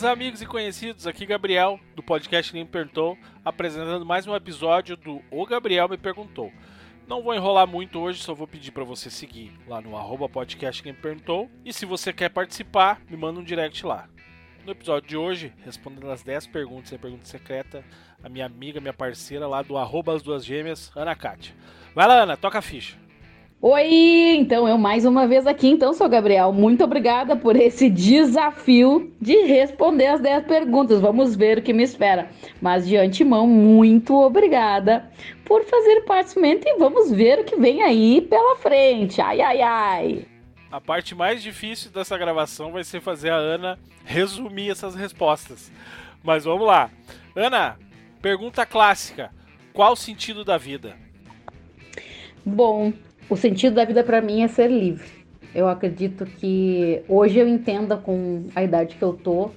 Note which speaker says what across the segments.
Speaker 1: meus amigos e conhecidos, aqui Gabriel, do podcast Ninguém Perguntou, apresentando mais um episódio do O Gabriel Me Perguntou. Não vou enrolar muito hoje, só vou pedir para você seguir lá no arroba podcast Ninguém Perguntou. E se você quer participar, me manda um direct lá. No episódio de hoje, respondendo as 10 perguntas e a pergunta secreta, a minha amiga, minha parceira lá do arroba as duas gêmeas, Ana Kátia. Vai lá, Ana, toca a ficha.
Speaker 2: Oi, então eu mais uma vez aqui, então sou Gabriel. Muito obrigada por esse desafio de responder as 10 perguntas. Vamos ver o que me espera. Mas de antemão, muito obrigada por fazer participamento e vamos ver o que vem aí pela frente. Ai, ai, ai.
Speaker 1: A parte mais difícil dessa gravação vai ser fazer a Ana resumir essas respostas. Mas vamos lá. Ana, pergunta clássica: qual o sentido da vida?
Speaker 2: Bom, o sentido da vida para mim é ser livre. Eu acredito que hoje eu entenda com a idade que eu tô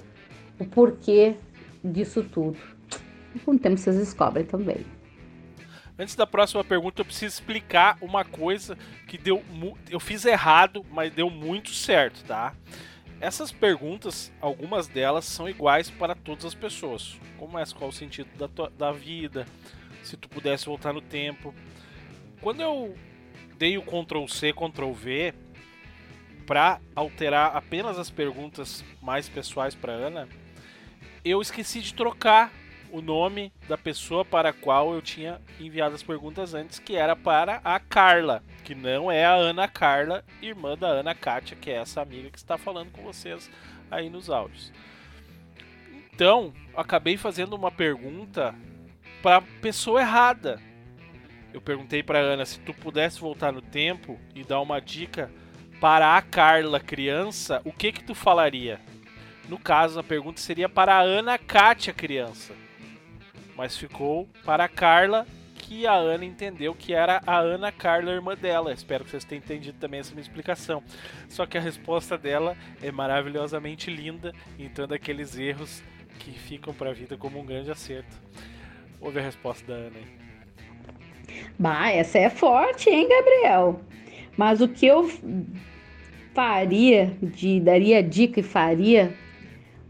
Speaker 2: o porquê disso tudo. Com o tempo vocês descobrem também.
Speaker 1: Antes da próxima pergunta, eu preciso explicar uma coisa que deu. Eu fiz errado, mas deu muito certo, tá? Essas perguntas, algumas delas são iguais para todas as pessoas. Como é qual o sentido da, tua, da vida? Se tu pudesse voltar no tempo. Quando eu dei o Ctrl C, Ctrl V para alterar apenas as perguntas mais pessoais para Ana, eu esqueci de trocar o nome da pessoa para a qual eu tinha enviado as perguntas antes, que era para a Carla, que não é a Ana Carla, irmã da Ana Kátia, que é essa amiga que está falando com vocês aí nos áudios. Então, acabei fazendo uma pergunta para a pessoa errada eu perguntei para Ana se tu pudesse voltar no tempo e dar uma dica para a Carla criança, o que que tu falaria? No caso, a pergunta seria para a Ana Kátia criança. Mas ficou para a Carla que a Ana entendeu que era a Ana Carla, irmã dela. Espero que vocês tenham entendido também essa minha explicação. Só que a resposta dela é maravilhosamente linda, então daqueles erros que ficam para a vida como um grande acerto. Ouve a resposta da Ana aí.
Speaker 2: Bah, essa é forte, hein, Gabriel? Mas o que eu faria, de daria dica e faria,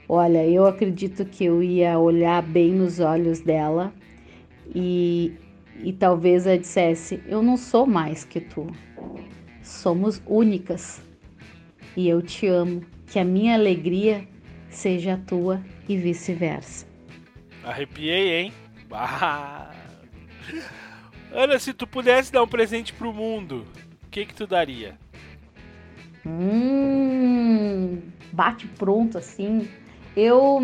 Speaker 2: olha, eu acredito que eu ia olhar bem nos olhos dela e, e talvez ela dissesse: Eu não sou mais que tu, somos únicas e eu te amo, que a minha alegria seja a tua e vice-versa.
Speaker 1: Arrepiei, hein? Bah. Ana, se tu pudesse dar um presente pro mundo, o que que tu daria?
Speaker 2: Hum, bate pronto assim. Eu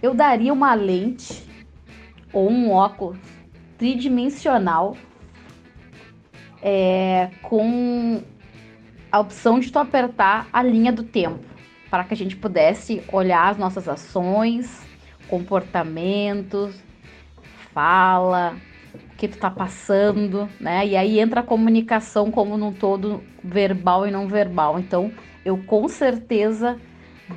Speaker 2: eu daria uma lente ou um óculos tridimensional é, com a opção de tu apertar a linha do tempo para que a gente pudesse olhar as nossas ações, comportamentos, fala, que tu tá passando, né? E aí entra a comunicação como num todo verbal e não verbal. Então, eu com certeza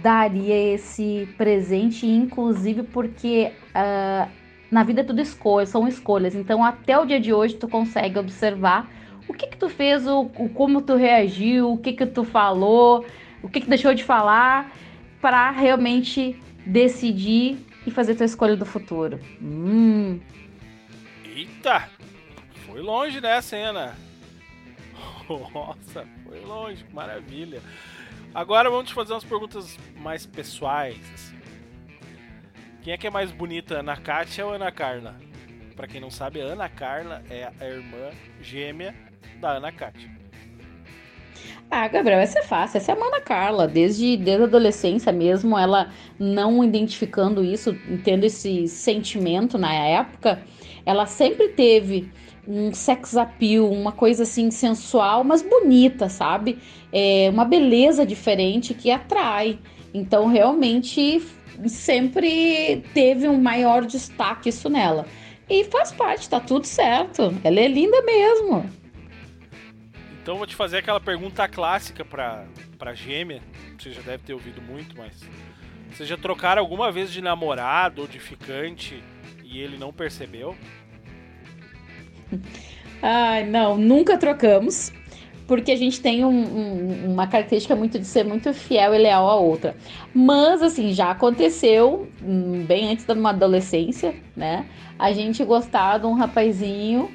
Speaker 2: daria esse presente, inclusive porque uh, na vida é tudo escolha, são escolhas. Então, até o dia de hoje, tu consegue observar o que que tu fez, o, o como tu reagiu, o que que tu falou, o que que deixou de falar, para realmente decidir e fazer tua escolha do futuro. Hum,
Speaker 1: Eita! Foi longe, né, cena? Nossa, foi longe, maravilha. Agora vamos fazer umas perguntas mais pessoais. Assim. Quem é que é mais bonita, Ana Kátia ou Ana Carla? Para quem não sabe, a Ana Carla é a irmã gêmea da Ana Kátia.
Speaker 2: Ah, Gabriel, essa é fácil. Essa é a Ana Carla. Desde, desde a adolescência mesmo, ela não identificando isso, tendo esse sentimento na época, ela sempre teve um sex appeal, uma coisa assim sensual, mas bonita, sabe? É uma beleza diferente que atrai. Então, realmente, sempre teve um maior destaque isso nela. E faz parte, tá tudo certo. Ela é linda mesmo.
Speaker 1: Então, vou te fazer aquela pergunta clássica pra, pra gêmea. Você já deve ter ouvido muito, mas. Vocês já trocaram alguma vez de namorado ou de ficante e ele não percebeu?
Speaker 2: Ai, não, nunca trocamos. porque a gente tem um, um, uma característica muito de ser muito fiel e leal à outra. Mas, assim, já aconteceu, hum, bem antes da uma adolescência, né? A gente gostar de um rapazinho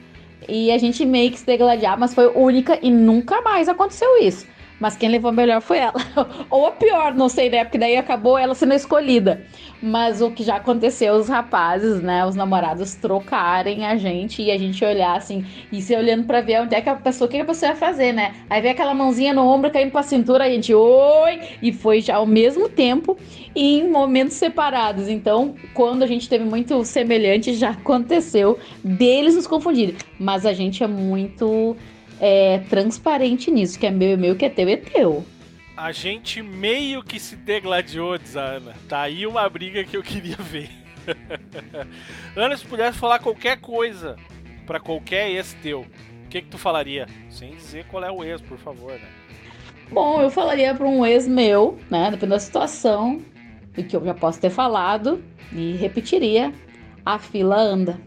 Speaker 2: e a gente meio que se degladiar, mas foi única e nunca mais aconteceu isso. Mas quem levou melhor foi ela. Ou a pior, não sei, né? Porque daí acabou ela sendo escolhida. Mas o que já aconteceu, os rapazes, né? Os namorados trocarem a gente e a gente olhar assim, e se olhando pra ver onde é que a pessoa, o que a pessoa ia fazer, né? Aí vem aquela mãozinha no ombro caindo pra cintura, a gente, oi! E foi já ao mesmo tempo e em momentos separados. Então, quando a gente teve muito semelhante, já aconteceu deles nos confundirem. Mas a gente é muito é, transparente nisso, que é meu meu, que é teu é teu.
Speaker 1: A gente meio que se degladiou, diz a Ana. Tá aí uma briga que eu queria ver. Ana, se pudesse falar qualquer coisa para qualquer ex teu, o que que tu falaria? Sem dizer qual é o ex, por favor, né?
Speaker 2: Bom, eu falaria para um ex meu, né, dependendo da situação, e que eu já posso ter falado, e repetiria: a fila anda.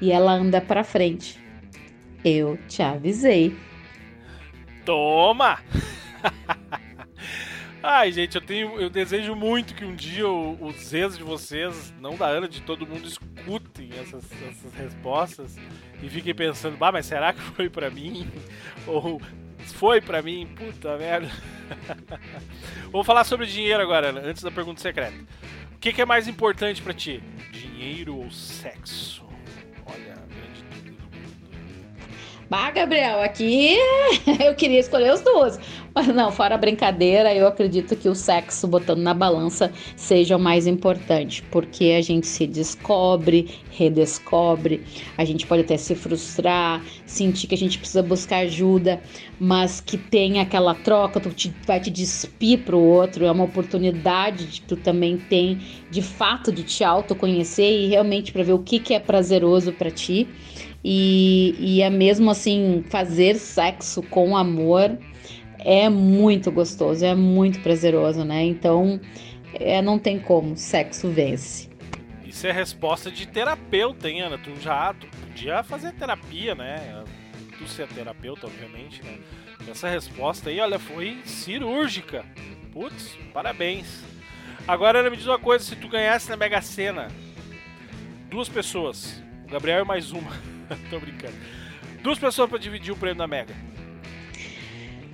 Speaker 2: E ela anda para frente. Eu te avisei.
Speaker 1: Toma! Ai, gente, eu tenho, eu desejo muito que um dia os ex de vocês, não da Ana, de todo mundo, escutem essas, essas respostas e fiquem pensando, bah, mas será que foi para mim? Ou foi para mim? Puta merda. Vamos falar sobre dinheiro agora, Ana, antes da pergunta secreta. O que, que é mais importante para ti? Dinheiro ou sexo?
Speaker 2: Bah, Gabriel, aqui eu queria escolher os dois. Mas não, fora a brincadeira, eu acredito que o sexo, botando na balança, seja o mais importante, porque a gente se descobre, redescobre, a gente pode até se frustrar, sentir que a gente precisa buscar ajuda, mas que tem aquela troca, tu te, vai te despir pro outro, é uma oportunidade que tu também tem, de fato, de te autoconhecer e realmente para ver o que, que é prazeroso para ti. E, e é mesmo assim, fazer sexo com amor é muito gostoso, é muito prazeroso, né? Então, é, não tem como, sexo vence.
Speaker 1: Isso é resposta de terapeuta, hein, Ana? Tu já tu podia fazer terapia, né? Tu ser terapeuta, obviamente, né? Essa resposta aí, olha, foi cirúrgica. Putz, parabéns. Agora, Ana, me diz uma coisa: se tu ganhasse na Mega Sena, duas pessoas, o Gabriel e mais uma. Tô brincando. Duas pessoas para dividir o prêmio da Mega.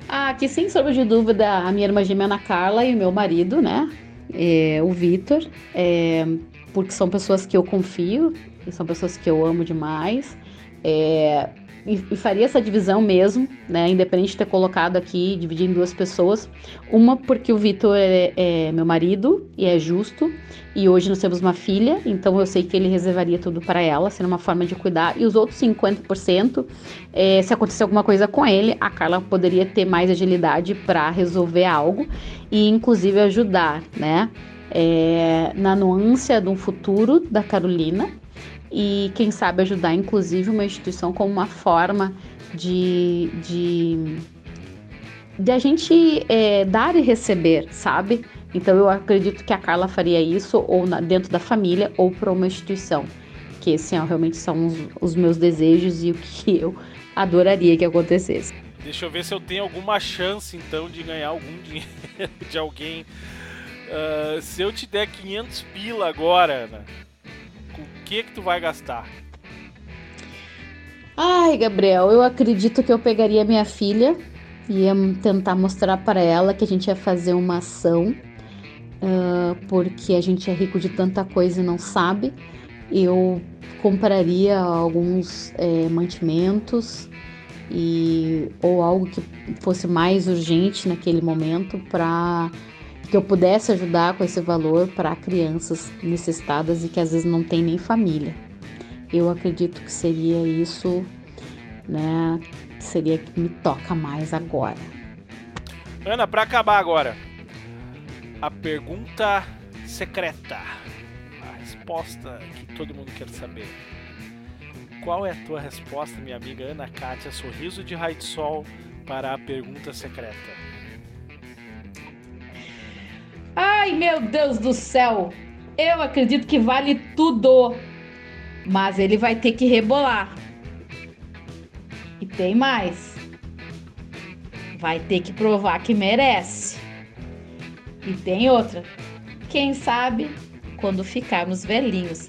Speaker 2: Ah, aqui sem sombra de dúvida, a minha irmã gêmea Ana Carla e o meu marido, né? É, o Vitor, é, porque são pessoas que eu confio são pessoas que eu amo demais. É, e, faria essa divisão mesmo, né? Independente de ter colocado aqui, dividir em duas pessoas. Uma porque o Vitor é, é, meu marido e é justo. E hoje nós temos uma filha, então eu sei que ele reservaria tudo para ela, sendo uma forma de cuidar. E os outros 50%, é, se acontecer alguma coisa com ele, a Carla poderia ter mais agilidade para resolver algo e inclusive ajudar, né? É, na nuance um futuro da Carolina, e quem sabe ajudar, inclusive, uma instituição como uma forma de, de, de a gente é, dar e receber, sabe? Então eu acredito que a Carla faria isso ou na, dentro da família ou para uma instituição, que esses realmente são os, os meus desejos e o que eu adoraria que acontecesse.
Speaker 1: Deixa eu ver se eu tenho alguma chance então de ganhar algum dinheiro de alguém. Uh, se eu te der 500 pila agora, Ana, que que tu vai gastar?
Speaker 2: Ai, Gabriel, eu acredito que eu pegaria minha filha e ia tentar mostrar para ela que a gente ia fazer uma ação, uh, porque a gente é rico de tanta coisa e não sabe. Eu compraria alguns é, mantimentos e ou algo que fosse mais urgente naquele momento para que eu pudesse ajudar com esse valor para crianças necessitadas e que às vezes não tem nem família. Eu acredito que seria isso, né? Seria que me toca mais agora.
Speaker 1: Ana, para acabar agora, a pergunta secreta, a resposta que todo mundo quer saber. Qual é a tua resposta, minha amiga Ana Kátia, sorriso de raio de sol, para a pergunta secreta?
Speaker 2: Ai, meu Deus do céu! Eu acredito que vale tudo. Mas ele vai ter que rebolar. E tem mais. vai ter que provar que merece. E tem outra. Quem sabe quando ficarmos velhinhos,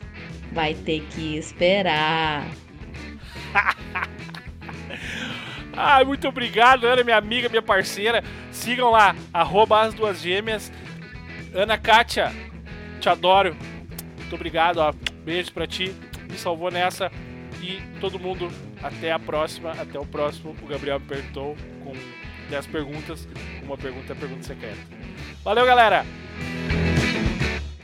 Speaker 2: vai ter que esperar.
Speaker 1: Ai, muito obrigado, Ana, minha amiga, minha parceira. Sigam lá, arroba as duas gêmeas. Ana Kátia, te adoro. Muito obrigado, ó. Beijo pra ti. Me salvou nessa. E todo mundo, até a próxima, até o próximo. O Gabriel me perguntou com 10 perguntas. Uma pergunta é pergunta secreta. Valeu, galera!